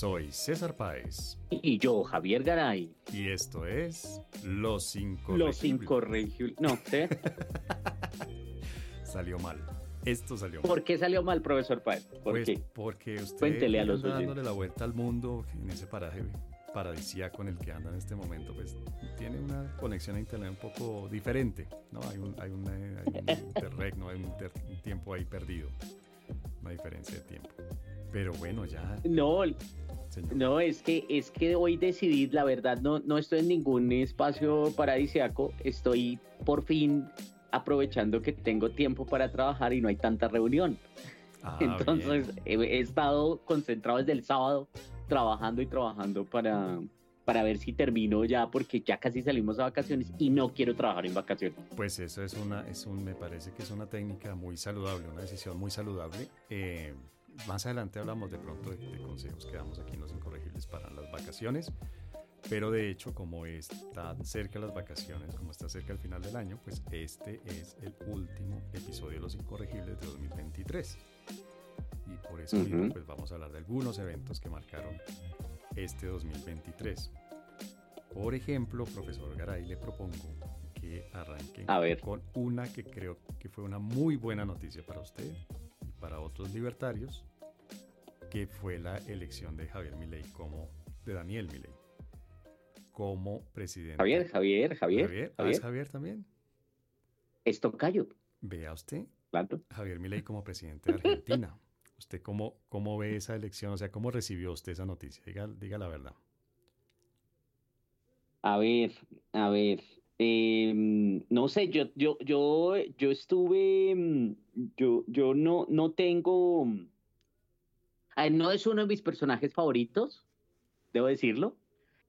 Soy César Páez. Y yo, Javier Garay. Y esto es Los Incorregibles. Los Incorregibles. No, ¿sí? salió mal. Esto salió mal. ¿Por qué salió mal, profesor Páez? ¿Por pues qué? porque usted Cuéntele a los dándole la vuelta al mundo en ese paraje paradisíaco en el que anda en este momento, pues tiene una conexión a internet un poco diferente, ¿no? Hay un, hay un, interregno, hay un tiempo ahí perdido, una diferencia de tiempo. Pero bueno, ya. No, no, es que, es que hoy decidí, la verdad, no, no estoy en ningún espacio paradisiaco, estoy por fin aprovechando que tengo tiempo para trabajar y no hay tanta reunión. Ah, Entonces he, estado concentrado desde el sábado trabajando y trabajando para, para ver si termino ya, porque ya casi salimos a vacaciones y no quiero trabajar en vacaciones. Pues eso es una, es un, me parece que es una técnica muy saludable, una decisión muy saludable. Eh, más adelante hablamos de pronto de, consejos que damos aquí en Los Incorregibles para las vacaciones. Pero de hecho, como están cerca las vacaciones, como está cerca el final del año, pues este es el último episodio de Los Incorregibles de 2023. Y por eso mismo, pues vamos a hablar de algunos eventos que marcaron este 2023. Por ejemplo, profesor Garay, le propongo que arranquen con una que creo que fue una muy buena noticia para usted para otros libertarios, que fue la elección de Javier Milei como, de Daniel Milei, como presidente. Javier, Javier, Javier. Javier, ¿Ah, ¿Es Javier también? Esto callo. Vea usted, Javier Milei como presidente de Argentina. ¿Usted cómo, cómo ve esa elección? O sea, ¿cómo recibió usted esa noticia? Diga, diga la verdad. A ver, a ver, Em, no sé, yo, yo, yo, yo estuve, mm, yo, yo no, no tengo, no es uno de mis personajes favoritos, debo decirlo.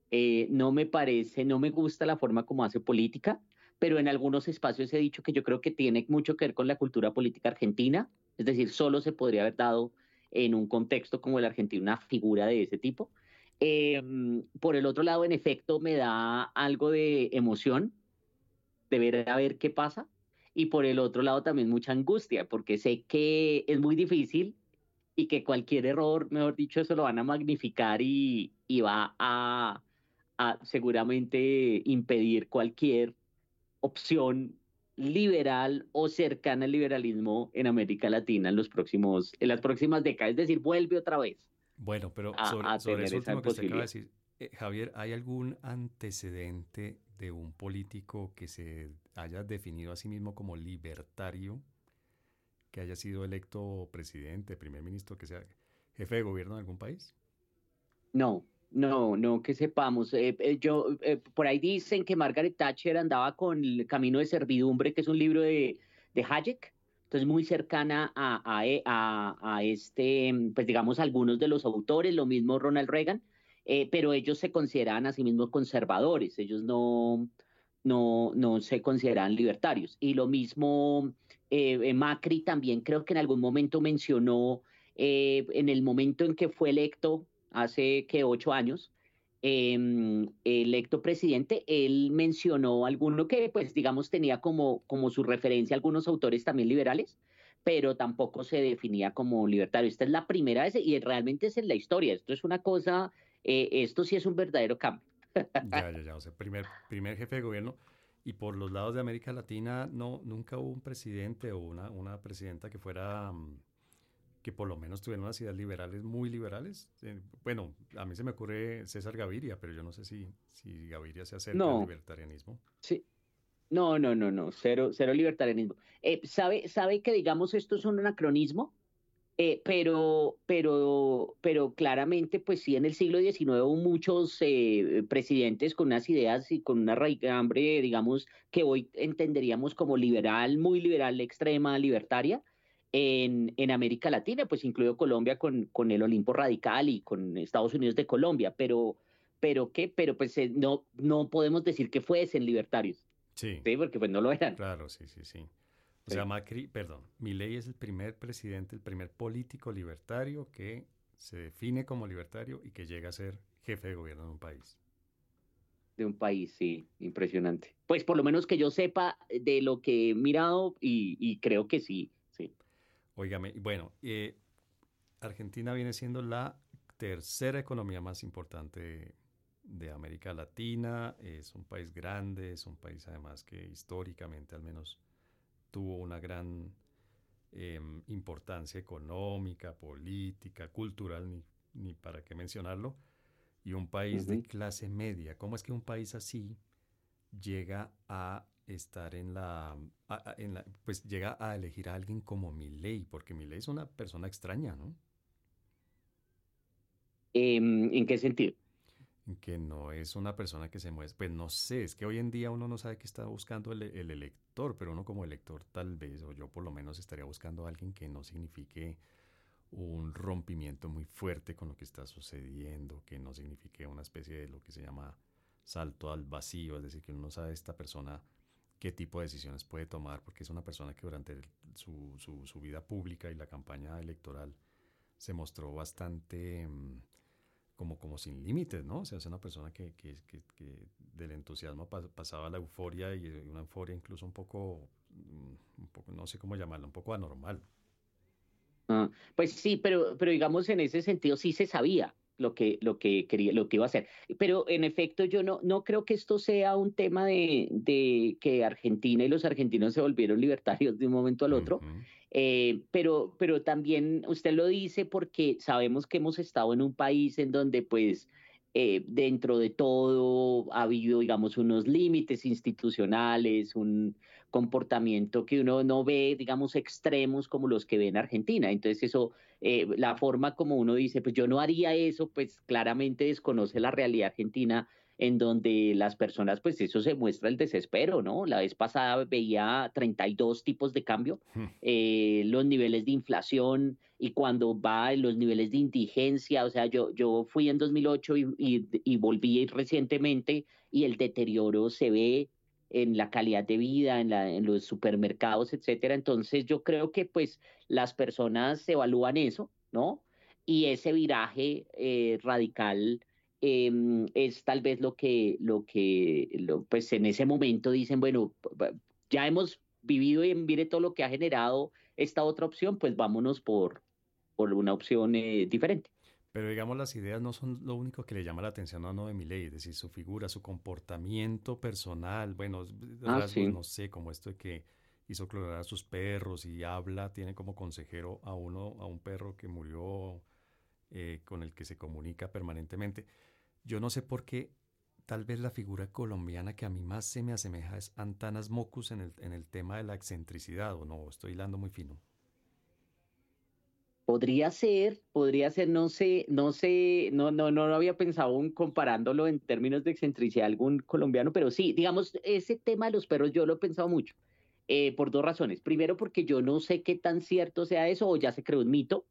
Eh, no me parece, no me gusta la forma como hace política, pero en algunos espacios he dicho que yo creo que tiene mucho que ver con la cultura política argentina, es decir, solo se podría haber dado en un contexto como el argentino una figura de ese tipo. Em, por el otro lado, en efecto, me da algo de emoción de ver a ver qué pasa. Y por el otro lado también mucha angustia, porque sé que es muy difícil y que cualquier error, mejor dicho, eso lo van a magnificar y, va a, seguramente impedir cualquier opción liberal o cercana al liberalismo en América Latina en los próximos en las próximas décadas, es decir, vuelve otra vez. Bueno, pero sobre, eso último que usted acaba de decir, eh, Javier, ¿hay algún antecedente de un político que se haya definido a sí mismo como libertario, que haya sido electo presidente, primer ministro, que sea jefe de gobierno de algún país? No, no, no que sepamos. Eh, eh, yo por ahí dicen que Margaret Thatcher andaba con el Camino de Servidumbre, que es un libro de, de Hayek. Entonces, muy cercana a, a, a, este, pues digamos, algunos de los autores, lo mismo Ronald Reagan. Eh, pero ellos se consideran a sí mismos conservadores, ellos no, no, no se consideran libertarios. Y lo mismo eh, eh, Macri también creo que en algún momento mencionó, en el momento en que fue electo, hace que ocho años, em, electo presidente, él mencionó alguno que, pues, digamos, tenía como, como su referencia algunos autores también liberales, pero tampoco se definía como libertario. Esta es la primera vez y realmente es en la historia. Esto es una cosa eh, esto sí es un verdadero cambio. ya, ya, ya. O sea, primer, primer jefe de gobierno. Y por los lados de América Latina, no, nunca hubo un presidente o una, una presidenta que fuera, mm, que por lo menos tuviera unas ideas liberales, muy liberales. Eh, bueno, a mí se me ocurre César Gaviria, pero yo no sé si, si Gaviria se acerca al libertarianismo. Sí. No, no, no, no, cero, cero libertarianismo. Eh, ¿sabe, ¿Sabe que, digamos, esto es un anacronismo? Eh, pero, pero, pero claramente, pues sí, en el siglo XIX hubo muchos eh, presidentes con unas ideas y con una raigambre, digamos, que hoy entenderíamos como liberal, muy liberal, extrema, libertaria, en, en América Latina, pues incluido Colombia con, con el Olimpo Radical y con Estados Unidos de Colombia, pero, pero ¿qué? Pero pues eh, no, no podemos decir que fuesen libertarios. Sí. sí. Porque pues no lo eran. Claro, sí, sí, sí. O sea, Macri, perdón, Milei es el primer presidente, el primer político libertario que se define como libertario y que llega a ser jefe de gobierno de un país. De un país, sí, impresionante. Pues por lo menos que yo sepa de lo que he mirado y, creo que sí, sí. Óigame, bueno, eh, Argentina viene siendo la tercera economía más importante de América Latina, es un país grande, es un país además que históricamente al menos tuvo una gran em, importancia económica, política, cultural, ni, ni, para qué mencionarlo, y un país de clase media. ¿Cómo es que un país así llega a estar en la, en la, pues llega a elegir a alguien como Milei, porque Milei es una persona extraña, ¿no? Em, ¿En qué sentido? Que no es una persona que se mueve, pues no sé, es que hoy en día uno no sabe qué está buscando el, elector, pero uno como elector tal vez, o yo por lo menos estaría buscando a alguien que no signifique un rompimiento muy fuerte con lo que está sucediendo, que no signifique una especie de lo que se llama salto al vacío, es decir, que uno no sabe esta persona qué tipo de decisiones puede tomar, porque es una persona que durante su, su, vida pública y la campaña electoral se mostró bastante... Mm, como, como sin límites, ¿no? O sea, es una persona que, que, que, del entusiasmo pasaba a la euforia y una euforia incluso un poco, mm, un poco, no sé cómo llamarla, un poco anormal. Ah, pues sí, pero, pero digamos en ese sentido sí se sabía lo que, lo que quería, lo que iba a hacer. Pero en efecto, yo no, no creo que esto sea un tema de, de que Argentina y los argentinos se volvieron libertarios de un momento al otro. Eh, pero, pero también usted lo dice porque sabemos que hemos estado en un país en donde pues eh, dentro de todo ha habido, digamos, unos límites institucionales, un comportamiento que uno no ve, digamos, extremos como los que ve en Argentina. Entonces eso, eh, la forma como uno dice, pues yo no haría eso, pues claramente desconoce la realidad argentina en donde las personas, pues eso se muestra el desespero, ¿no? La vez pasada veía 32 tipos de cambio, hmm. eh, los niveles de inflación y cuando va los niveles de indigencia, o sea, yo, yo fui en 2008 y, y, volví recientemente y el deterioro se ve en la calidad de vida, en, los supermercados, etcétera. Entonces yo creo que pues las personas evalúan eso, ¿no? Y ese viraje eh, radical Em, es tal vez lo que, lo que pues en ese momento dicen, bueno, ya hemos vivido y mire todo lo que ha generado esta otra opción, pues vámonos por, por una opción eh, diferente. Pero digamos, las ideas no son lo único que le llama la atención a uno de ley, es decir, su figura, su comportamiento personal, bueno, ah, no sé, como esto de que hizo clonar a sus perros y habla, tiene como consejero a uno, a un perro que murió, eh, con el que se comunica permanentemente. Yo no sé por qué, tal vez la figura colombiana que a mí más se me asemeja es Antanas Mocus en el, en el tema de la excentricidad, o no, estoy hilando muy fino. Podría ser, podría ser, no sé, no sé, no, no, no había pensado aún comparándolo en términos de excentricidad algún colombiano, pero sí, digamos, ese tema de los perros yo lo he pensado mucho, eh, por dos razones. Primero, porque yo no sé qué tan cierto sea eso, o ya se creó un mito,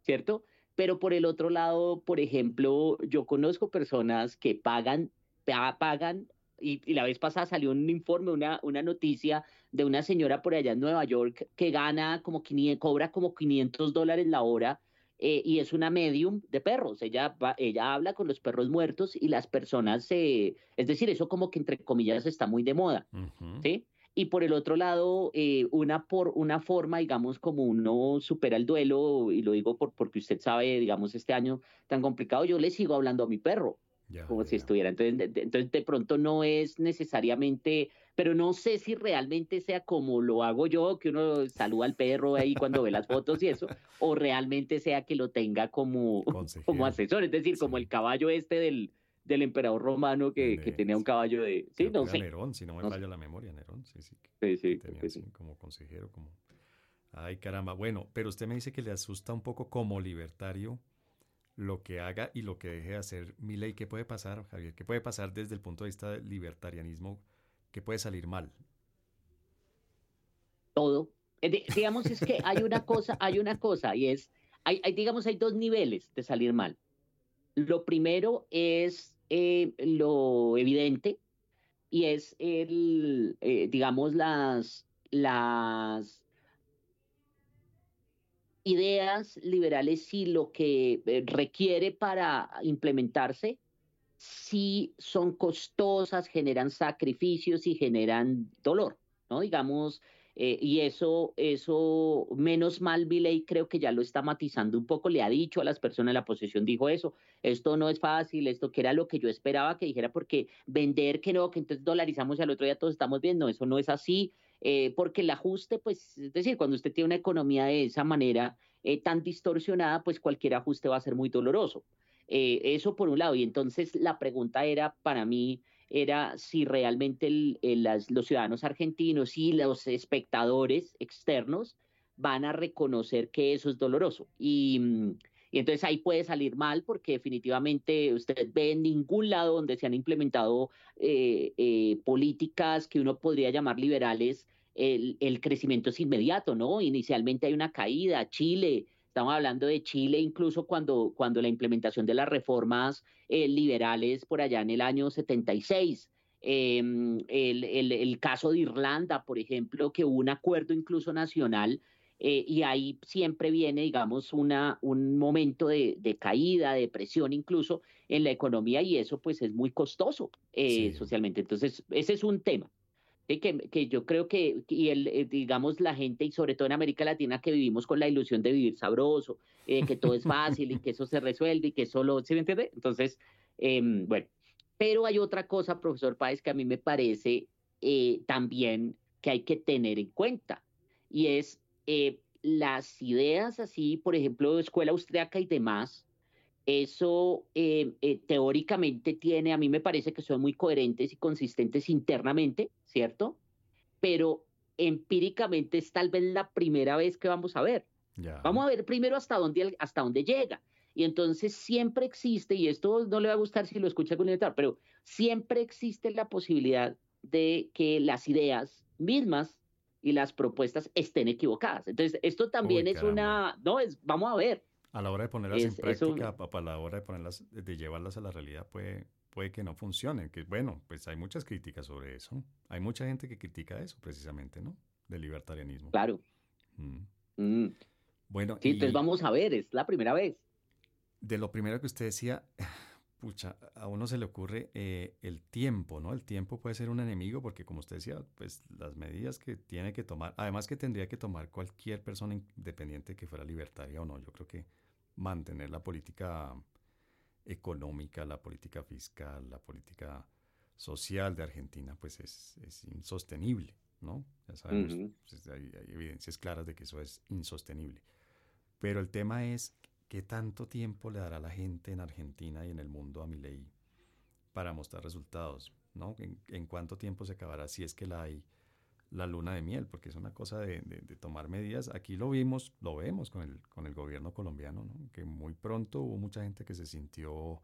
¿cierto? Pero por el otro lado, por ejemplo, yo conozco personas que pagan, pagan, y, la vez pasada salió un informe, una, una noticia de una señora por allá en Nueva York que gana como 500, cobra como 500 dólares la hora eh, y es una medium de perros. Ella, ella habla con los perros muertos y las personas, se, es decir, eso como que entre comillas está muy de moda, ¿sí? y por el otro lado, eh, una, por, una forma, digamos, como uno supera el duelo, y lo digo por, porque usted sabe, digamos, este año tan complicado, yo le sigo hablando a mi perro, como si estuviera. Entonces de, entonces, de pronto no es necesariamente, pero no sé si realmente sea como lo hago yo, que uno saluda al perro ahí cuando ve las fotos y eso, o realmente sea que lo tenga como, como asesor, es decir, como el caballo este del del emperador romano que, que tenía un caballo de... Sí, no sé. Nerón, si no me falla la memoria, Nerón, sí, sí. Sí, sí. Tenía sí, como consejero, como... Ay, caramba. Bueno, pero usted me dice que le asusta un poco como libertario lo que haga y lo que deje de hacer ley. ¿Qué puede pasar, Javier? ¿Qué puede pasar desde el punto de vista del libertarianismo? ¿Qué puede salir mal? Todo. Eh, digamos, es que hay una cosa, hay una cosa, y es, hay, digamos, hay dos niveles de salir mal. Lo primero es eh, lo evidente y es el, eh, digamos, las, las ideas liberales y lo que eh, requiere para implementarse si son costosas, generan sacrificios y generan dolor, ¿no? Digamos, Eh, y eso, eso, menos mal, Viley creo que ya lo está matizando un poco, le ha dicho a las personas de la posesión, dijo eso, esto no es fácil, esto que era lo que yo esperaba que dijera, porque vender que no, que entonces dolarizamos y al otro día todos estamos viendo, eso no es así, eh, porque el ajuste, pues, es decir, cuando usted tiene una economía de esa manera eh, tan distorsionada, pues cualquier ajuste va a ser muy doloroso. eso por un lado, y entonces la pregunta era para mí, era si realmente los ciudadanos argentinos y los espectadores externos van a reconocer que eso es doloroso. Y, entonces ahí puede salir mal porque definitivamente usted ve en ningún lado donde se han implementado eh, eh, políticas que uno podría llamar liberales, el, el, crecimiento es inmediato, ¿no? Inicialmente hay una caída, Chile, Estamos hablando de Chile incluso cuando, cuando la implementación de las reformas eh, liberales por allá en el año 76. Em, el, el, caso de Irlanda, por ejemplo, que hubo un acuerdo incluso nacional eh, y ahí siempre viene, digamos, una, un momento de, de, caída, de presión incluso en la economía y eso pues es muy costoso eh, socialmente. Entonces, ese es un tema que, que, yo creo que, y el, eh, digamos, la gente, y sobre todo en América Latina, que vivimos con la ilusión de vivir sabroso, eh, que todo es fácil y que eso se resuelve y que solo, ¿se me entiende? Entonces, em, bueno, pero hay otra cosa, profesor Páez, que a mí me parece eh, también que hay que tener en cuenta, y es las ideas así, por ejemplo, de escuela austriaca y demás, eso eh, eh, teóricamente tiene, a mí me parece que son muy coherentes y consistentes internamente, ¿cierto? Pero empíricamente es tal vez la primera vez que vamos a ver. Vamos a ver primero hasta dónde, hasta dónde llega. Y entonces siempre existe, y esto no le va a gustar si lo escucha con tal, pero siempre existe la posibilidad de que las ideas mismas y las propuestas estén equivocadas. Entonces, esto también es una, no, es, vamos a ver, a la hora de ponerlas en práctica, a la hora de ponerlas, de llevarlas a la realidad, puede, puede que no funcionen. Que bueno, pues hay muchas críticas sobre eso. Hay mucha gente que critica eso, precisamente, ¿no? Del libertarianismo. Claro. Mm. Mm. Bueno. Sí, entonces vamos a ver, es la primera vez. De lo primero que usted decía, pucha, a uno se le ocurre eh, el tiempo, ¿no? El tiempo puede ser un enemigo porque, como usted decía, pues las medidas que tiene que tomar, además que tendría que tomar cualquier persona independiente que fuera libertaria o no, yo creo que mantener la política económica, la política fiscal, la política social de Argentina, pues es, insostenible, ¿no? Ya sabemos, pues, hay, evidencias claras de que eso es insostenible. Pero el tema es qué tanto tiempo le dará la gente en Argentina y en el mundo a mi ley para mostrar resultados, ¿no? ¿En, en cuánto tiempo se acabará si es que la hay la luna de miel, porque es una cosa de, tomar medidas. Aquí lo vimos, lo vemos con el, con el gobierno colombiano, que muy pronto hubo mucha gente que se sintió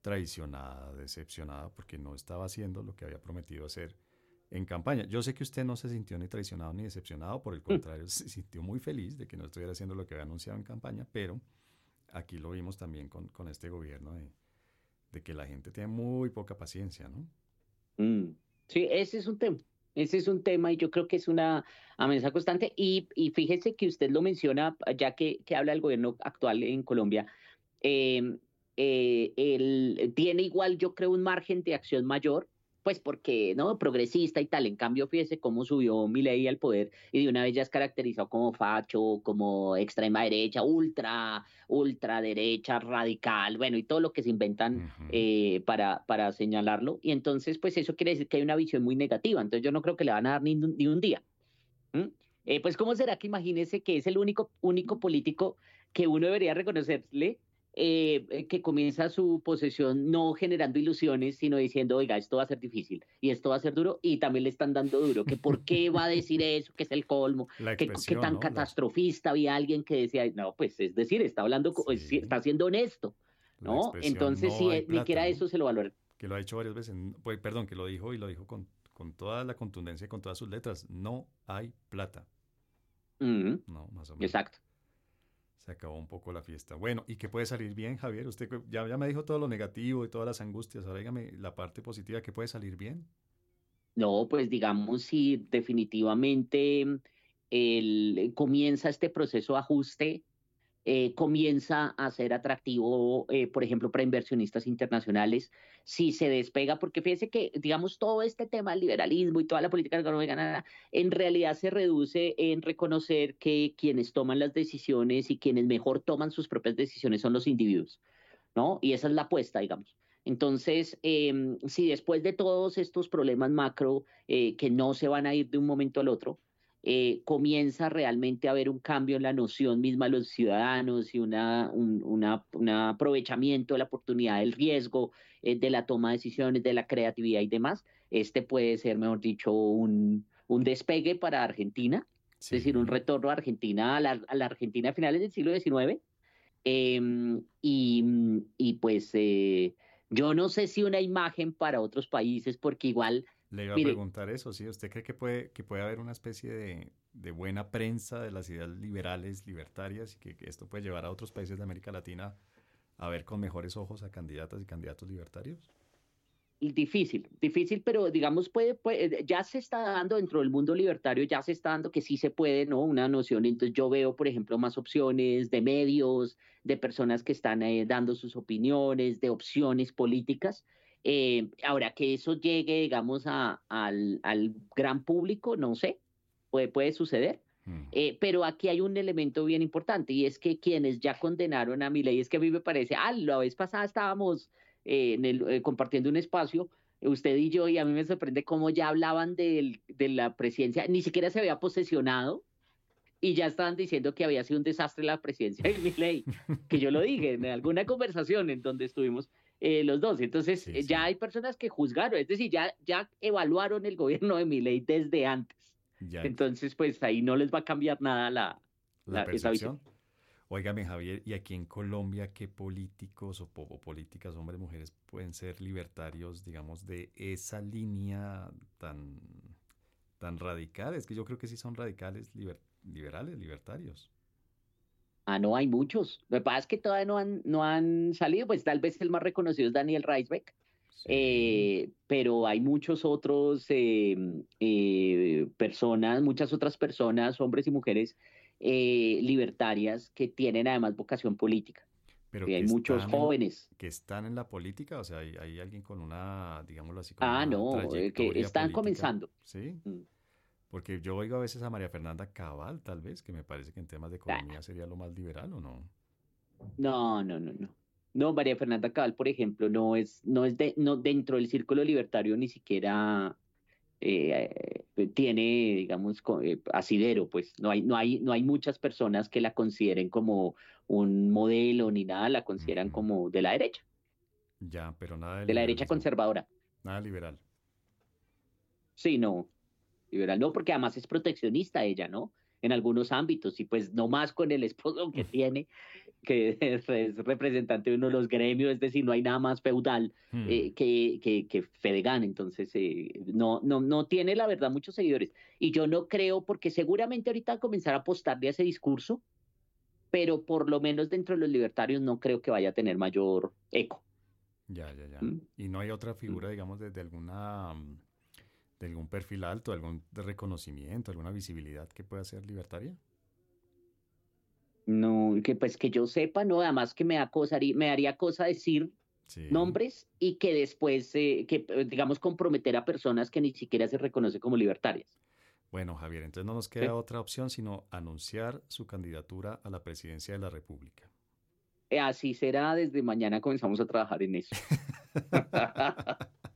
traicionada, decepcionada, porque no estaba haciendo lo que había prometido hacer en campaña. Yo sé que usted no se sintió ni traicionado ni decepcionado, por el mm. contrario, se sintió muy feliz de que no estuviera haciendo lo que había anunciado en campaña, pero aquí lo vimos también con, con este gobierno de, de, que la gente tiene muy poca paciencia, ¿no? Mm. Sí, ese es un tema. Ese es un tema y yo creo que es una amenaza constante. Y, fíjese que usted lo menciona, ya que, habla del gobierno actual en Colombia, eh, eh, él tiene igual, yo creo, un margen de acción mayor pues porque, ¿no? Progresista y tal. En cambio, fíjese cómo subió Milei al poder y de una vez ya es caracterizado como facho, como extrema derecha, ultra, ultra derecha, radical, bueno, y todo lo que se inventan eh, para, para señalarlo. Y entonces, pues eso quiere decir que hay una visión muy negativa. Entonces yo no creo que le van a dar ni, ni un día. Eh, pues, ¿cómo será que imagínese que es el único, único político que uno debería reconocerle eh, eh, que comienza su posesión no generando ilusiones, sino diciendo, oiga, esto va a ser difícil y esto va a ser duro, y también le están dando duro, que por qué va a decir eso, que es el colmo, que, tan catastrofista había alguien que decía, no, pues es decir, está hablando, está siendo honesto, ¿no? Entonces, si ni siquiera eso se lo valora. Que lo ha dicho varias veces, pues, perdón, que lo dijo y lo dijo con, con toda la contundencia, con todas sus letras, no hay plata. No, más o menos. Exacto se acabó un poco la fiesta. Bueno, ¿y qué puede salir bien, Javier? Usted ya, ya me dijo todo lo negativo y todas las angustias. Ahora dígame la parte positiva, ¿qué puede salir bien? No, pues digamos, si definitivamente el, comienza este proceso de ajuste, eh, comienza a ser atractivo, eh, por ejemplo, para inversionistas internacionales, si se despega, porque fíjese que, digamos, todo este tema del liberalismo y toda la política económica, en realidad se reduce en reconocer que quienes toman las decisiones y quienes mejor toman sus propias decisiones son los individuos, ¿no? Y esa es la apuesta, digamos. Entonces, em, si después de todos estos problemas macro eh, que no se van a ir de un momento al otro, eh, comienza realmente a haber un cambio en la noción misma de los ciudadanos y una, un aprovechamiento de la oportunidad del riesgo, eh, de la toma de decisiones, de la creatividad y demás, este puede ser, mejor dicho, un, un despegue para Argentina, es decir, un retorno a Argentina, a la, a la Argentina a finales del siglo XIX. Em, y, y, pues yo no sé si una imagen para otros países, porque igual... Le iba a preguntar eso, ¿sí? ¿Usted cree que puede, que puede haber una especie de, de buena prensa de las ideas liberales, libertarias, y que, esto puede llevar a otros países de América Latina a ver con mejores ojos a candidatas y candidatos libertarios? difícil, difícil, pero digamos, puede, puede, ya se está dando dentro del mundo libertario, ya se está dando que sí se puede, ¿no? Una noción. Entonces yo veo, por ejemplo, más opciones de medios, de personas que están eh, dando sus opiniones, de opciones políticas. Eh, ahora que eso llegue, digamos, a, al, al, gran público, no sé, puede, puede suceder. Mm. Eh, pero aquí hay un elemento bien importante y es que quienes ya condenaron a mi ley, es que a mí me parece, ah, la vez pasada estábamos en el, compartiendo un espacio, usted y yo, y a mí me sorprende cómo ya hablaban de, de la presidencia, ni siquiera se había posesionado, y ya estaban diciendo que había sido un desastre la presidencia de Milei, que yo lo dije en alguna conversación en donde estuvimos eh, los dos. Entonces, ya hay personas que juzgaron, es decir, ya, ya evaluaron el gobierno de Milei desde antes. Entonces, pues ahí no les va a cambiar nada la, la, esa visión. Óigame, Javier, ¿y aquí en Colombia qué políticos o, políticas, hombres, mujeres, pueden ser libertarios, digamos, de esa línea tan, tan radical? Es que yo creo que sí son radicales, liberales, libertarios. Ah, no, hay muchos. Lo que pasa es que todavía no han, no han salido, pues tal vez el más reconocido es Daniel Reisbeck, eh, pero hay muchos otros em, eh, personas, muchas otras personas, hombres y mujeres eh, libertarias que tienen además vocación política. Pero hay muchos jóvenes. que están en la política, o sea, hay, alguien con una, digámoslo así. ah, no, que están comenzando. Sí. Mm. Porque yo oigo a veces a María Fernanda Cabal, tal vez, que me parece que en temas de economía sería lo más liberal, ¿o no? No, no, no, no. No, María Fernanda Cabal, por ejemplo, no es, no es de, no dentro del círculo libertario ni siquiera eh, eh, tiene, digamos, eh, asidero, pues no hay, no hay, no hay muchas personas que la consideren como un modelo ni nada, la consideran como de la derecha. Ya, pero nada de, de la derecha conservadora. Nada liberal. Sí, no, liberal, no, porque además es proteccionista ella, ¿no? En algunos ámbitos, y pues no más con el esposo que tiene, que es representante de uno de los gremios, es decir, no hay nada más feudal hmm. eh, que, que, que, Fedegan, entonces eh, no, no, no tiene la verdad muchos seguidores. Y yo no creo, porque seguramente ahorita a comenzar a apostarle a ese discurso, pero por lo menos dentro de los libertarios no creo que vaya a tener mayor eco. Ya, ya, ya. ¿Mm? Y no hay otra figura, digamos, desde alguna mm, de algún perfil alto, algún reconocimiento, alguna visibilidad que pueda ser libertaria? No, que pues que yo sepa, no, además que me, da cosa, me daría cosa decir nombres y que después, eh, que digamos, comprometer a personas que ni siquiera se reconocen como libertarias. Bueno, Javier, entonces no nos queda otra opción sino anunciar su candidatura a la presidencia de la República. Eh, así será, desde mañana comenzamos a trabajar en eso.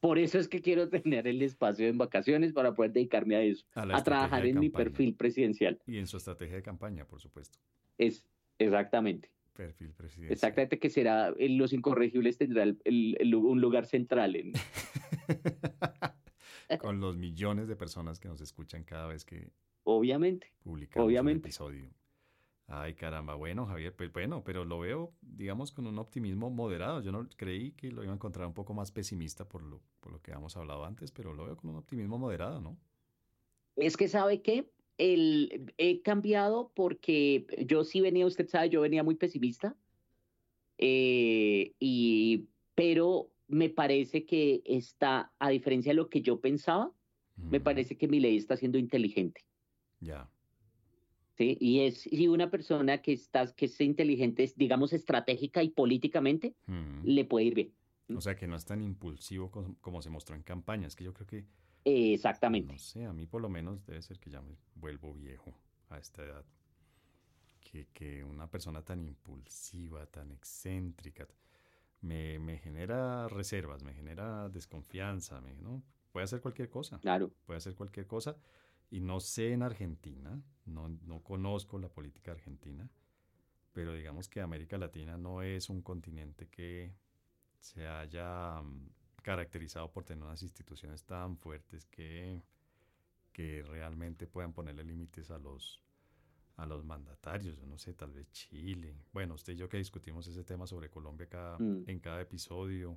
Por eso es que quiero tener el espacio en vacaciones para poder dedicarme a eso, a, trabajar en mi perfil presidencial. Y en su estrategia de campaña, por supuesto. Es exactamente. Perfil presidencial. Exactamente, que será en Los Incorregibles tendrá un lugar central. En... Con los millones de personas que nos escuchan cada vez que obviamente, publicamos obviamente. un episodio. Ay, caramba, bueno, Javier, pues bueno, pero lo veo, digamos, con un optimismo moderado. Yo no creí que lo iba a encontrar un poco más pesimista por lo, por lo que habíamos hablado antes, pero lo veo con un optimismo moderado, ¿no? Es que, ¿sabe qué? El, he cambiado porque yo sí venía, usted sabe, yo venía muy pesimista, eh, y, pero me parece que está, a diferencia de lo que yo pensaba, me parece que mi ley está siendo inteligente. Ya. ¿Sí? Y es y una persona que, está, que es inteligente, digamos, estratégica y políticamente, mm. le puede ir bien. O sea, que no es tan impulsivo como, se mostró en campaña. Es que yo creo que... Exactamente. No sé, a mí por lo menos debe ser que ya me vuelvo viejo a esta edad. Que, que una persona tan impulsiva, tan excéntrica, me, me, genera reservas, me genera desconfianza, me, ¿no? Puede hacer cualquier cosa. Claro. Puede hacer cualquier cosa. Y no sé en Argentina, no, no conozco la política argentina, pero digamos que América Latina no es un continente que se haya mm, caracterizado por tener unas instituciones tan fuertes que, que realmente puedan ponerle límites a los, a los mandatarios, yo no sé, tal vez Chile. Bueno, usted y yo que discutimos ese tema sobre Colombia cada, mm. en cada episodio.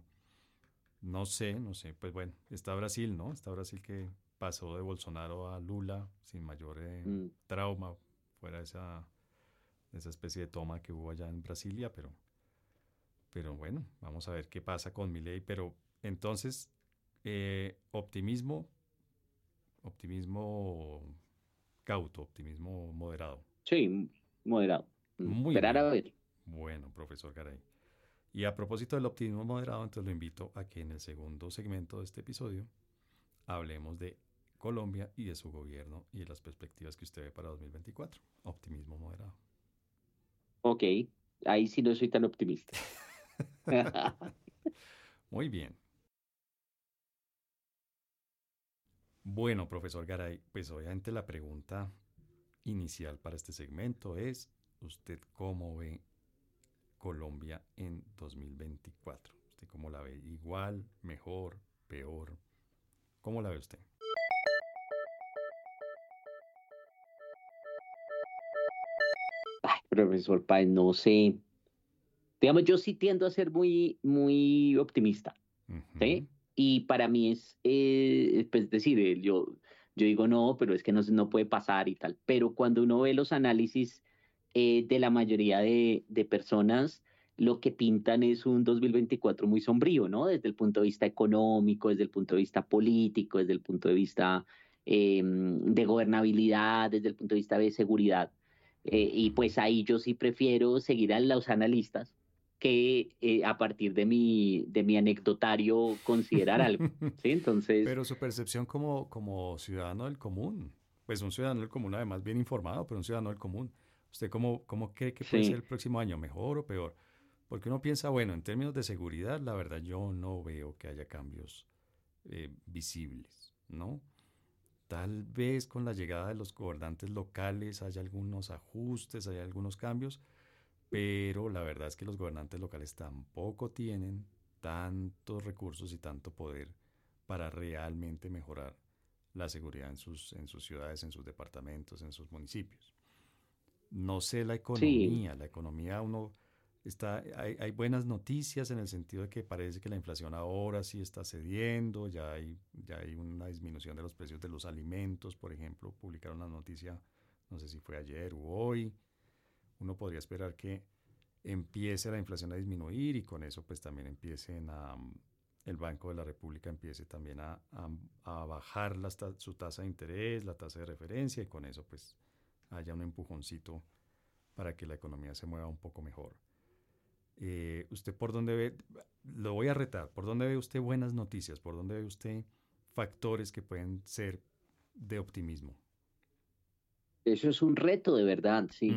No sé, no sé, pues bueno, está Brasil, ¿no? Está Brasil que pasó de Bolsonaro a Lula sin mayor eh, mm. trauma, fuera esa, esa especie de toma que hubo allá en Brasilia, pero pero bueno, vamos a ver qué pasa con mi ley. Pero entonces, eh, optimismo, optimismo cauto, optimismo moderado. Sí, moderado. Mm, Muy Esperar a ver. Bueno, profesor Garay. Y a propósito del optimismo moderado, entonces lo invito a que en el segundo segmento de este episodio hablemos de Colombia y de su gobierno y de las perspectivas que usted ve para 2024. Optimismo moderado. Ok, ahí sí no soy tan optimista. Muy bien. Bueno, profesor Garay, pues obviamente la pregunta inicial para este segmento es, ¿usted cómo ve Colombia en 2024? ¿Usted cómo la ve? ¿Igual, mejor, peor? ¿Cómo la ve usted? Profesor Páez, no sé digamos, yo sí tiendo a ser muy, muy optimista, ¿sí? Y para mí es, eh, pues decir, eh, yo, yo digo no, pero es que no, no puede pasar y tal. Pero cuando uno ve los análisis eh, de la mayoría de, de, personas, lo que pintan es un 2024 muy sombrío, ¿no? Desde el punto de vista económico, desde el punto de vista político, desde el punto de vista em, de gobernabilidad, desde el punto de vista de seguridad. Y pues ahí yo sí prefiero seguir a los analistas que eh, a partir de mi, de mi anecdotario considerar algo. ¿sí? Entonces, pero su percepción como, como ciudadano del común, pues un ciudadano del común además bien informado, pero un ciudadano del común, ¿usted cómo, cómo cree que puede ser el próximo año, mejor o peor? Porque uno piensa, bueno, en términos de seguridad, la verdad yo no veo que haya cambios eh, visibles, ¿no? Tal vez con la llegada de los gobernantes locales haya algunos ajustes, haya algunos cambios, pero la verdad es que los gobernantes locales tampoco tienen tantos recursos y tanto poder para realmente mejorar la seguridad en sus, en sus ciudades, en sus departamentos, en sus municipios. No sé la economía, la economía uno está, hay, hay, buenas noticias en el sentido de que parece que la inflación ahora sí está cediendo, ya hay, ya hay una disminución de los precios de los alimentos, por ejemplo, publicaron una noticia, no sé si fue ayer o hoy, uno podría esperar que empiece la inflación a disminuir y con eso pues también empiecen a, el Banco de la República empiece también a, bajar su tasa de interés, la tasa de referencia y con eso pues haya un empujoncito para que la economía se mueva un poco mejor. Eh, ¿Usted por dónde ve, lo voy a retar, por dónde ve usted buenas noticias, por dónde ve usted factores que pueden ser de optimismo? Eso es un reto de verdad, sí.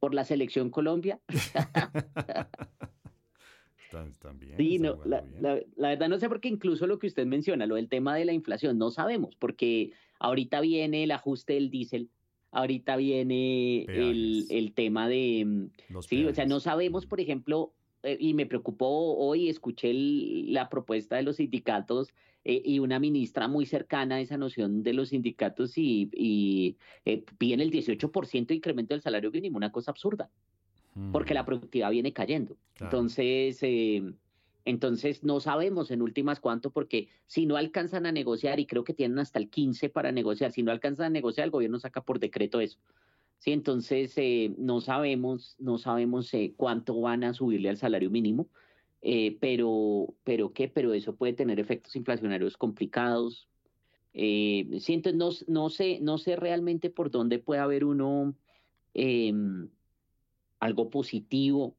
Por la selección Colombia. También. Sí, no, la, verdad no sé por qué incluso lo que usted menciona, lo del tema de la inflación, no sabemos, porque ahorita viene el ajuste del diésel, ahorita viene el, tema de... Mm, sí, o sea, no sabemos, por ejemplo, eh, y me preocupó hoy, escuché la propuesta de los sindicatos eh, y una ministra muy cercana a esa noción de los sindicatos y, y eh, piden el 18% de incremento del salario mínimo, una cosa absurda, porque la productividad viene cayendo. Entonces, eh, entonces no sabemos en últimas cuánto, porque si no alcanzan a negociar, y creo que tienen hasta el 15 para negociar, si no alcanzan a negociar, el gobierno saca por decreto eso. Sí, entonces no sabemos, no sabemos cuánto van a subirle al salario mínimo. Eh, pero, pero qué, pero eso puede tener efectos inflacionarios complicados. Eh, no, no, sé, no sé realmente por dónde puede haber uno em, algo positivo,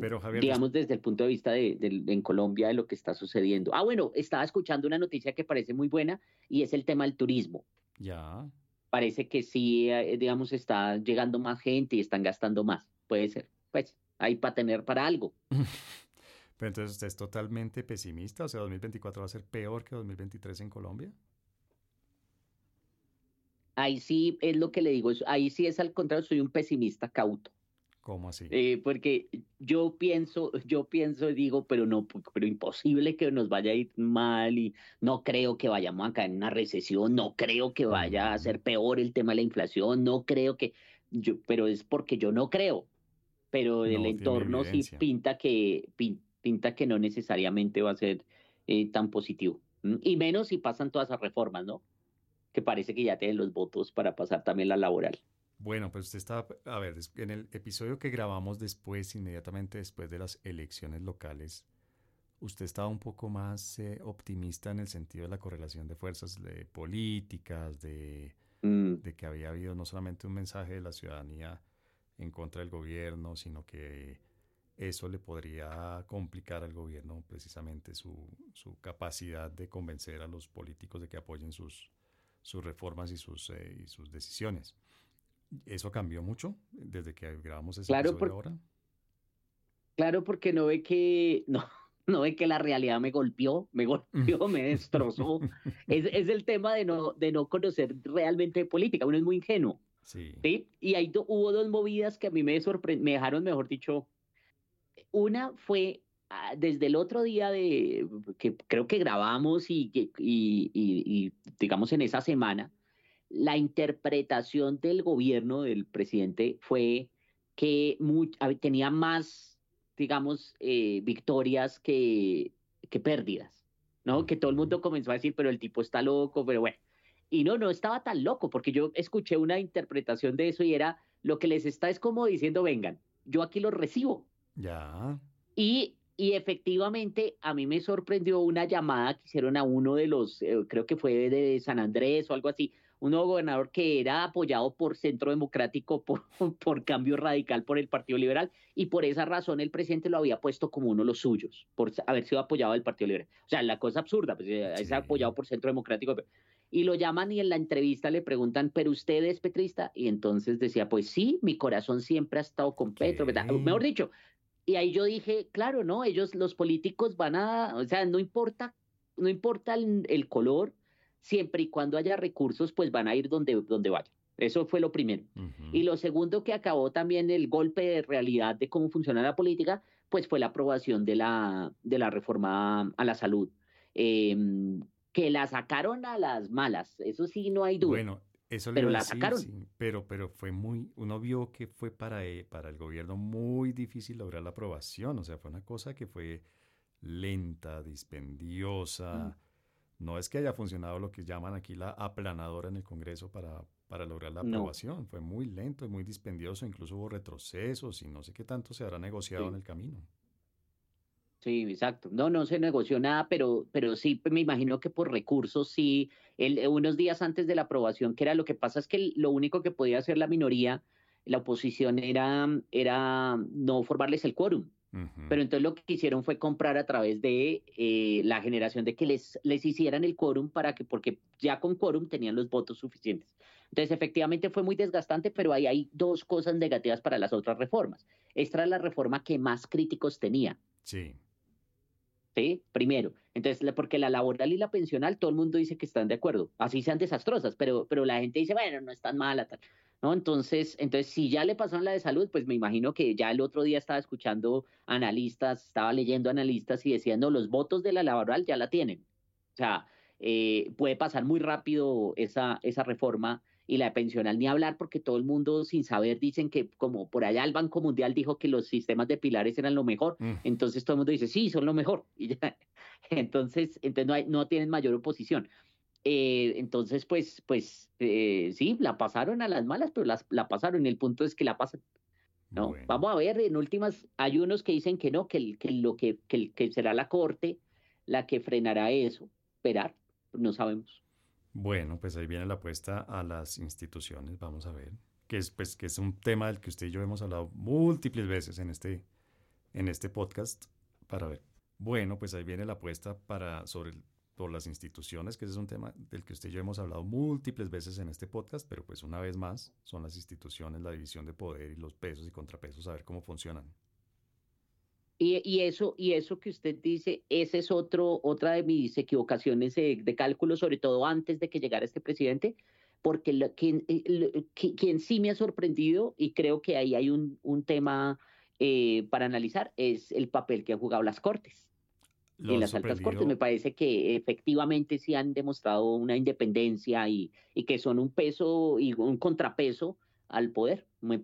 Pero Javier, digamos desde el punto de vista de, de- en Colombia de lo que está sucediendo. Ah, bueno, estaba escuchando una noticia que parece muy buena y es el tema del turismo. ya, Parece que sí, eh, digamos, está llegando más gente y están gastando más. Puede ser, pues, ahí para tener para algo. pero entonces usted es totalmente pesimista, o sea, 2024 va a ser peor que 2023 en Colombia. Ahí sí es lo que le digo, ahí sí es al contrario, soy un pesimista cauto. ¿Cómo así? Eh, porque yo pienso, yo pienso, y digo, pero no, pero imposible que nos vaya a ir mal y no creo que vayamos a caer en una recesión, no creo que vaya a ser peor el tema de la inflación, no creo que, yo, pero es porque yo no creo, pero el No, entorno sí pinta que, pin- pinta que no necesariamente va a ser eh, tan positivo. Y menos si pasan todas esas reformas, ¿no? Que parece que ya tienen los votos para pasar también la laboral. Bueno, pues usted está, a ver, en el episodio que grabamos después, inmediatamente después de las elecciones locales, usted estaba un poco más eh, optimista en el sentido de la correlación de fuerzas de políticas, de, Mm, de que había habido no solamente un mensaje de la ciudadanía en contra del gobierno, sino que eso le podría complicar al gobierno precisamente su, su capacidad de convencer a los políticos de que apoyen sus, sus reformas y sus, eh, y sus decisiones. ¿Eso cambió mucho desde que grabamos ese Claro, episodio por- ahora? Claro, porque no ve que no, no ve que la realidad me golpeó, me golpeó, me destrozó. Es, es el tema de no, de no conocer realmente política. Uno es muy ingenuo, Sí. ¿sí? Y ahí do- hubo dos movidas que a mí me me dejaron, mejor dicho. Una fue ah, desde el otro día de que creo que grabamos y, que- y, y- y, digamos en esa semana, la interpretación del gobierno del presidente fue que tenía más, digamos, eh, victorias que, que pérdidas, ¿no? Que todo el mundo comenzó a decir, pero el tipo está loco, pero bueno. Y no, no estaba tan loco, porque yo escuché una interpretación de eso y era lo que les está es como diciendo, vengan, yo aquí los recibo. Ya. Y, y efectivamente a mí me sorprendió una llamada que hicieron a uno de los, eh, creo que fue de San Andrés o algo así, un nuevo gobernador que era apoyado por Centro Democrático, por, por Cambio Radical, por el Partido Liberal, y por esa razón el presidente lo había puesto como uno de los suyos, por haber sido apoyado del Partido Liberal. O sea, la cosa absurda, pues eh, es apoyado por Centro Democrático. Y lo llaman y en la entrevista le preguntan, ¿pero usted es petrista? Y entonces decía, pues sí, mi corazón siempre ha estado con Petro. Mejor dicho, y ahí yo dije, claro, no, ellos, los políticos van a, o sea, no importa, no importa el, el color, siempre y cuando haya recursos, pues van a ir donde, donde vayan. Eso fue lo primero. Y lo segundo que acabó también el golpe de realidad de cómo funciona la política, pues fue la aprobación de la, de la reforma a la salud, eh, que la sacaron a las malas, eso sí, no hay duda. Bueno, eso Pero la decir, sacaron. sí, pero, pero fue muy, uno vio que fue para, eh, para el gobierno muy difícil lograr la aprobación, o sea, fue una cosa que fue lenta, dispendiosa. No es que haya funcionado lo que llaman aquí la aplanadora en el Congreso para, para lograr la No. aprobación, fue muy lento y muy dispendioso, incluso hubo retrocesos y no sé qué tanto se habrá negociado Sí. en el camino. Sí, exacto. No, no se negoció nada, pero, pero sí pues, me imagino que por recursos, sí, el, unos días antes de la aprobación, que era lo que pasa es que lo único que podía hacer la minoría, la oposición, era, era no formarles el quórum. Pero entonces lo que hicieron fue comprar a través de eh, la generación de que les, les hicieran el quórum para que, porque ya con quórum tenían los votos suficientes. Entonces, efectivamente fue muy desgastante, pero ahí hay dos cosas negativas para las otras reformas. Esta era la reforma que más críticos tenía. Sí, ¿sí? Primero. Entonces, porque la laboral y la pensional, todo el mundo dice que están de acuerdo, así sean desastrosas, pero, pero la gente dice, bueno, no es tan mala, tal. ¿No? Entonces, entonces, si ya le pasaron la de salud, pues me imagino que ya el otro día estaba escuchando analistas, estaba leyendo analistas y decían, no, los votos de la laboral ya la tienen. O sea, eh, puede pasar muy rápido esa, esa reforma y la de pensional ni hablar porque todo el mundo sin saber dicen que como por allá el Banco Mundial dijo que los sistemas de pilares eran lo mejor, Mm, entonces todo el mundo dice, sí, son lo mejor. Y ya, entonces, entonces no, hay, no tienen mayor oposición. Eh, entonces, pues, pues eh, sí, la pasaron a las malas, pero las, la pasaron. Y el punto es que la pasan. ¿no? bueno. Vamos a ver, en últimas, hay unos que dicen que no, que, el- que lo que, que, el- que será la corte la que frenará eso. Esperar, no sabemos. Bueno, pues ahí viene la apuesta a las instituciones, vamos a ver que es, pues, que es un tema del que usted y yo hemos hablado múltiples veces en este, en este podcast para ver. Bueno, pues ahí viene la apuesta para, sobre por las instituciones, que ese es un tema del que usted y yo hemos hablado múltiples veces en este podcast, pero pues una vez más son las instituciones, la división de poder y los pesos y contrapesos, a ver cómo funcionan. Y, eso, y eso que usted dice, esa es otro, otra de mis equivocaciones de, cálculo, sobre todo antes de que llegara este presidente, porque quien, eh, quien, sí me ha sorprendido, y creo que ahí hay un, un tema eh, para analizar, es el papel que han jugado las Cortes. En las altas cortes me parece que efectivamente sí han demostrado una independencia y, y que son un peso y un contrapeso al poder. Me,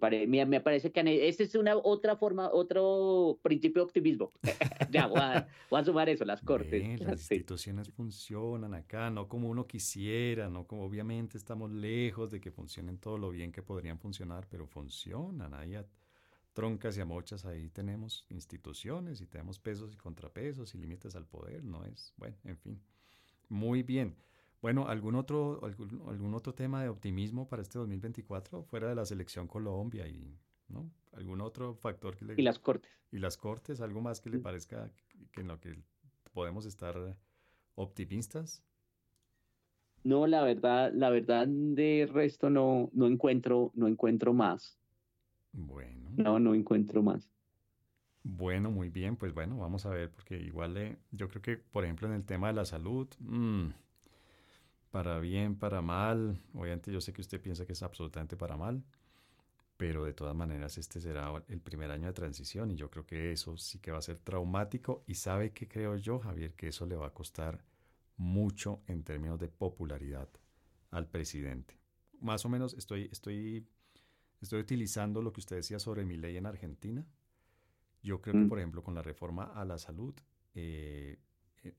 me, parece que esta es una otra forma, otro principio de optimismo. ya, voy a, sumar eso, las cortes. las instituciones funcionan acá, no como uno quisiera, no como obviamente estamos lejos de que funcionen todo lo bien que podrían funcionar, pero funcionan. Ahí a troncas y a mochas ahí tenemos instituciones y tenemos pesos y contrapesos y límites al poder, ¿no es? Bueno, en fin. Muy bien. Bueno, ¿algún otro, algún, otro tema de optimismo para este 2024 fuera de la selección Colombia y ¿no? algún otro factor que le... Y las cortes. Y las cortes, algo más que le parezca que en lo que podemos estar optimistas. No, la verdad, la verdad de resto no, no encuentro, no encuentro más. Bueno. No, no encuentro más. Bueno, muy bien, pues bueno, vamos a ver, porque igual eh, yo creo que, por ejemplo, en el tema de la salud, mmm, para bien, para mal. Obviamente yo sé que usted piensa que es absolutamente para mal, pero de todas maneras este será el primer año de transición y yo creo que eso sí que va a ser traumático y sabe que creo yo, Javier, que eso le va a costar mucho en términos de popularidad al presidente. Más o menos estoy, estoy, estoy utilizando lo que usted decía sobre mi ley en Argentina. Yo creo que, mm. por ejemplo, con la reforma a la salud, eh,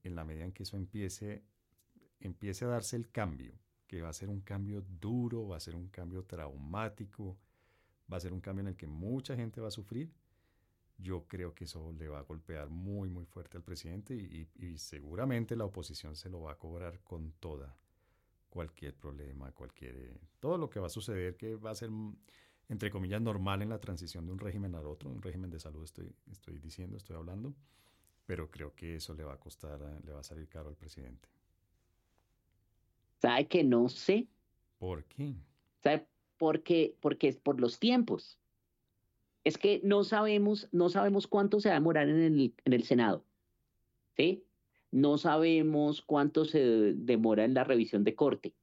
en la medida en que eso empiece empiece a darse el cambio, que va a ser un cambio duro, va a ser un cambio traumático, va a ser un cambio en el que mucha gente va a sufrir, yo creo que eso le va a golpear muy, muy fuerte al presidente y, seguramente la oposición se lo va a cobrar con toda cualquier problema, cualquier... todo lo que va a suceder que va a ser, entre comillas, normal en la transición de un régimen al otro, un régimen de salud estoy, estoy diciendo, estoy hablando, pero creo que eso le va a costar, le va a salir caro al presidente. ¿Sabe que no sé? ¿Por qué? ¿Sabe por qué? Porque es por los tiempos. Es que no sabemos, no sabemos cuánto se va a demorar en el, en el Senado. ¿Sí? No sabemos cuánto se demora en la revisión de corte.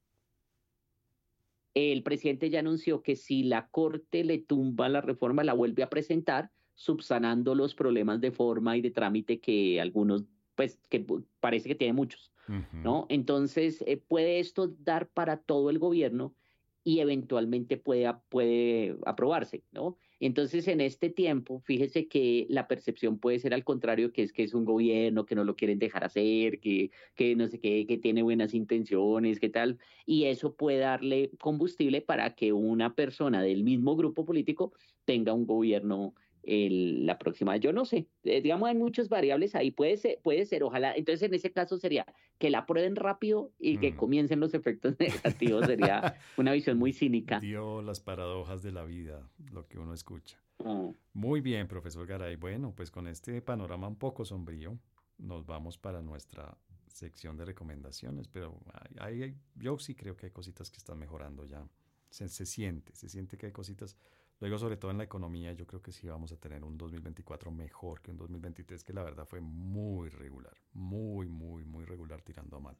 El presidente ya anunció que si la corte le tumba la reforma, la vuelve a presentar, subsanando los problemas de forma y de trámite que algunos, pues, que parece que tiene muchos. ¿no? Entonces, eh, puede esto dar para todo el gobierno y eventualmente puede, puede aprobarse, ¿no? Entonces, en este tiempo, fíjese que la percepción puede ser al contrario, que es que es un gobierno que no lo quieren dejar hacer, que, que no sé qué, que tiene buenas intenciones, qué tal, y eso puede darle combustible para que una persona del mismo grupo político tenga un gobierno la próxima. Yo no sé, eh, digamos, hay muchas variables ahí, puede ser, puede ser, ojalá, entonces en ese caso sería que la prueben rápido y que mm. comiencen los efectos negativos, sería una visión muy cínica. Dio las paradojas de la vida, lo que uno escucha. Mm. Muy bien, profesor Garay. Bueno, pues con este panorama un poco sombrío, nos vamos para nuestra sección de recomendaciones, pero hay, yo sí creo que hay cositas que están mejorando ya. Se, se siente, se siente que hay cositas Luego, sobre todo en la economía, yo creo que sí vamos a tener un 2024 mejor que un 2023, que la verdad fue muy regular, muy, muy, muy regular tirando a mal.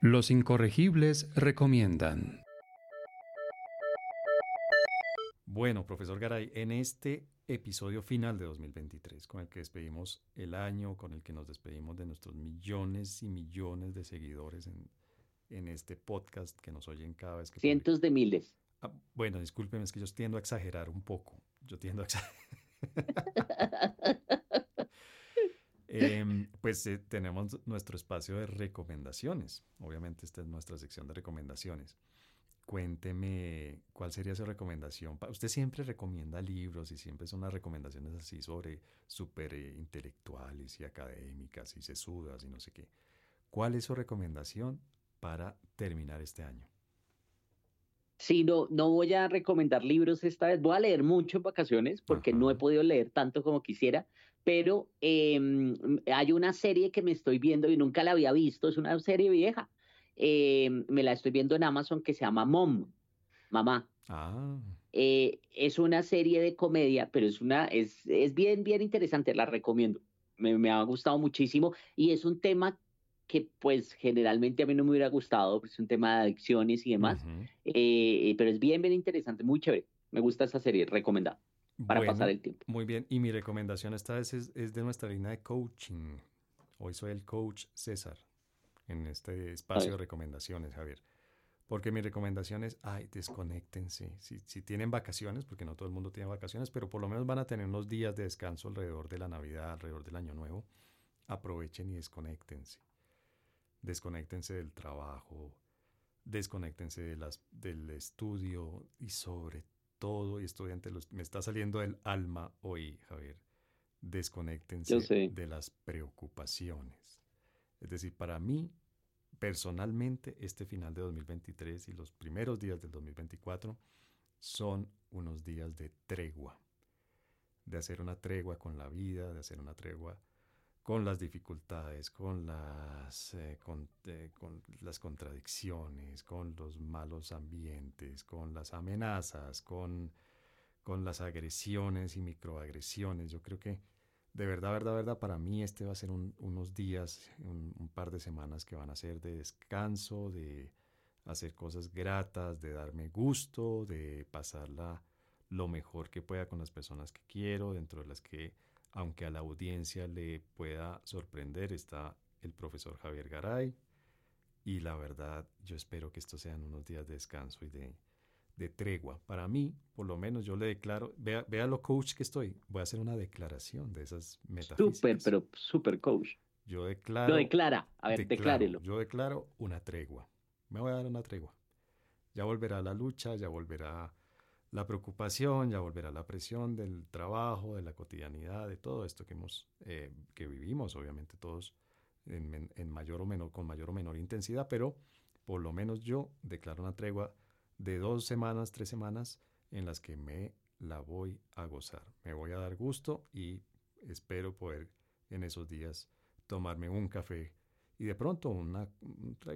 Los incorregibles recomiendan. Bueno, profesor Garay, en este episodio final de 2023, con el que despedimos el año, con el que nos despedimos de nuestros millones y millones de seguidores en, en este podcast que nos oyen cada vez que... Cientos de miles. Ah, bueno, discúlpeme, es que yo tiendo a exagerar un poco. Yo tiendo a exagerar. Em, pues eh, tenemos nuestro espacio de recomendaciones. Obviamente esta es nuestra sección de recomendaciones. Cuénteme cuál sería su recomendación. Usted siempre recomienda libros y siempre son las recomendaciones así sobre súper eh, intelectuales y académicas y sesudas y no sé qué. ¿Cuál es su recomendación para terminar este año? Sí, no, no voy a recomendar libros esta vez. Voy a leer mucho en vacaciones porque no he podido leer tanto como quisiera, pero em, hay una serie que me estoy viendo y nunca la había visto. Es una serie vieja. Em, me la estoy viendo en Amazon que se llama Mom, mamá. Ah. Eh, es una serie de comedia, pero es una, es, es bien, bien interesante. La recomiendo. Me, me ha gustado muchísimo y es un tema que pues generalmente a mí no me hubiera gustado, pues es un tema de adicciones y demás, eh, pero es bien, bien interesante, muy chévere. Me gusta esa serie, recomendada para pasar el tiempo. Muy bien, y mi recomendación esta vez es, de nuestra línea de coaching. Hoy soy el coach César en este espacio de recomendaciones, Javier. Porque mi recomendación es, ay, desconéctense. Si, si, tienen vacaciones, porque no todo el mundo tiene vacaciones, pero por lo menos van a tener unos días de descanso alrededor de la Navidad, alrededor del Año Nuevo, aprovechen y desconéctense desconéctense del trabajo, desconéctense de las, del estudio y sobre todo, y estudiante, me está saliendo del alma hoy, Javier, desconéctense de las preocupaciones. Es decir, para mí, personalmente, este final de 2023 y los primeros días del 2024 son unos días de tregua, de hacer una tregua con la vida, de hacer una tregua con las dificultades, con las, eh, eh, con, las contradicciones, con los malos ambientes, con las amenazas, con, con las agresiones y microagresiones. Yo creo que de verdad, verdad, verdad, para mí este va a ser unos días, un, un, par de semanas que van a ser de descanso, de hacer cosas gratas, de darme gusto, de pasarla lo mejor que pueda con las personas que quiero, dentro de las que aunque a la audiencia le pueda sorprender, está el profesor Javier Garay. Y la verdad, yo espero que estos sean unos días de descanso y de, tregua. Para mí, por lo menos, yo le declaro, vea, vea lo coach que estoy, voy a hacer una declaración de esas metafísicas. Súper, pero súper coach. Yo declaro. Lo declara, a ver, declárelo. Yo declaro una tregua. Me voy a dar una tregua. Ya volverá la lucha, ya volverá la preocupación, ya volverá la presión del trabajo, de la cotidianidad, de todo esto que hemos, eh, que vivimos, obviamente todos en, mayor o menor, con mayor o menor intensidad, pero por lo menos yo declaro una tregua de dos semanas, tres semanas en las que me la voy a gozar. Me voy a dar gusto y espero poder en esos días tomarme un café y de pronto una,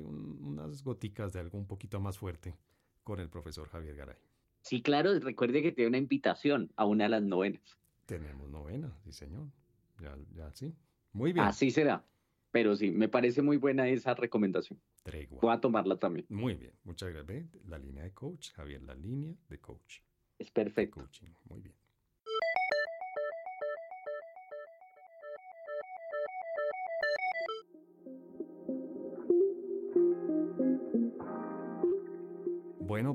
unas goticas de algo un poquito más fuerte con el profesor Javier Garay. Sí, claro, recuerde que tiene una invitación a una de las novenas. Tenemos novena, sí, señor. Ya, ya, sí. Muy bien. Así será. Pero sí, me parece muy buena esa recomendación. Tregua. Voy a tomarla también. Muy bien, muchas gracias. La línea de coach, Javier, la línea de coach. Es perfecto. Coaching, muy bien.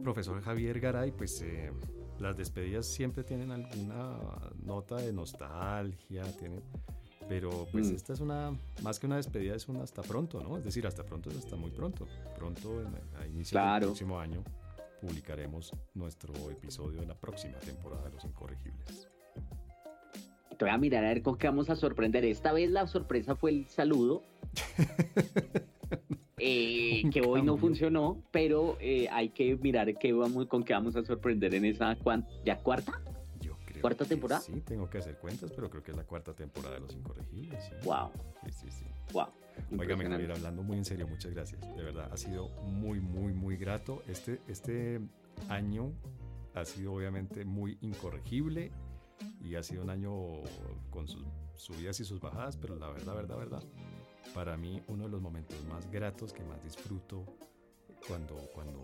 Profesor Javier Garay, pues eh, las despedidas siempre tienen alguna nota de nostalgia, tienen, pero pues mm. esta es una, más que una despedida, es un hasta pronto, ¿no? Es decir, hasta pronto es hasta muy pronto. Pronto, a inicio del próximo año, publicaremos nuestro episodio de la próxima temporada de Los Incorregibles. Te voy a mirar a ver con qué vamos a sorprender. Esta vez la sorpresa fue el saludo. Eh, que hoy no funcionó, pero eh, hay que mirar qué vamos, con qué vamos a sorprender en esa ya cuarta. Yo creo ¿Cuarta temporada? Sí, tengo que hacer cuentas, pero creo que es la cuarta temporada de Los Incorregibles. Wow. Sí, sí, sí. Wow. Óigame, Javier, hablando muy en serio, muchas gracias. De verdad, ha sido muy, muy, muy grato. Este, este año ha sido obviamente muy incorregible y ha sido un año con sus subidas y sus bajadas, pero la verdad, verdad, verdad, para mí uno de los momentos más gratos que más disfruto cuando, cuando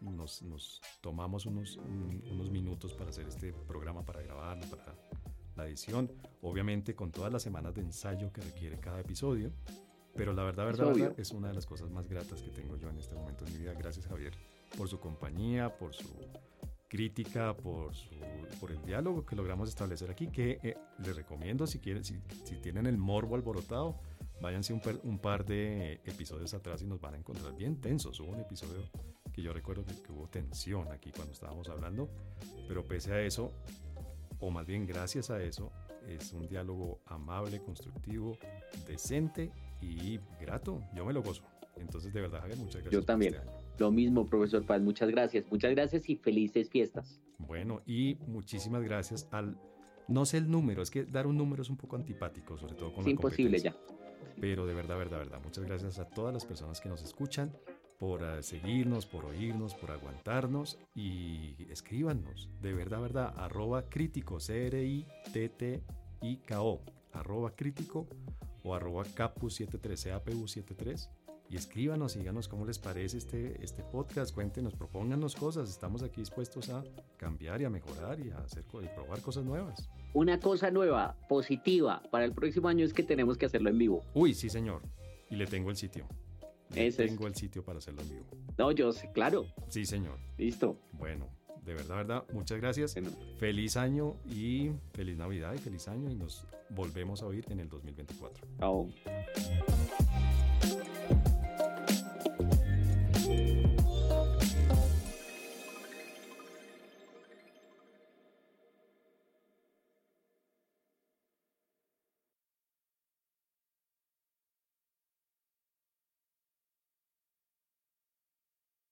nos, nos tomamos unos, unos minutos para hacer este programa, para grabarlo, para la edición, obviamente con todas las semanas de ensayo que requiere cada episodio, pero la verdad, verdad, verdad, es una de las cosas más gratas que tengo yo en este momento de mi vida. Gracias Javier por su compañía, por su crítica, por, su, por el diálogo que logramos establecer aquí, que eh, les recomiendo si quieren, si, si tienen el morbo alborotado, váyanse un, un, par de episodios atrás y nos van a encontrar bien tensos. Hubo un episodio que yo recuerdo que, hubo tensión aquí cuando estábamos hablando, pero pese a eso, o más bien gracias a eso, es un diálogo amable, constructivo, decente y grato. Yo me lo gozo. Entonces, de verdad, Javier, muchas gracias. Yo también. Este Lo mismo, profesor Paz, muchas gracias. Muchas gracias y felices fiestas. Bueno, y muchísimas gracias al... No sé el número, es que dar un número es un poco antipático, sobre todo con Es la imposible ya. Pero de verdad, verdad, verdad. Muchas gracias a todas las personas que nos escuchan por eh, seguirnos, por oírnos, por aguantarnos y escríbanos. De verdad, verdad. Arroba crítico, C-R-I-T-T-I-K-O. Arroba crítico o arroba capu73, C-A-P-U-73. Y escríbanos y díganos cómo les parece este, este podcast. Cuéntenos, propónganos cosas. Estamos aquí dispuestos a cambiar y a mejorar y a hacer y probar cosas nuevas. Una cosa nueva, positiva, para el próximo año es que tenemos que hacerlo en vivo. Uy, sí, señor. Y le tengo el sitio. Le Ese es. tengo el sitio para hacerlo en vivo. No, yo sé, claro, Sí, señor. listo. Bueno, de verdad, verdad, muchas gracias. Bueno, Feliz año y feliz Navidad y feliz año y nos volvemos a oír en el 2024. chao.